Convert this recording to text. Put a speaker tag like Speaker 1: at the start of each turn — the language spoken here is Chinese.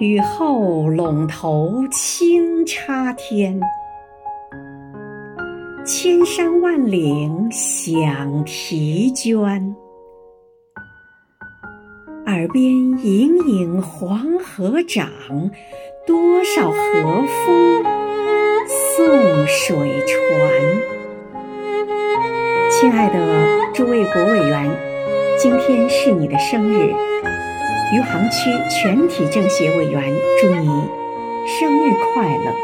Speaker 1: 雨后陇头清插天，千山万岭响啼鹃。耳边隐隐黄河涨，多少和风送水船。亲爱的诸位国委员，今天是你的生日，余杭区全体政协委员祝你生日快乐。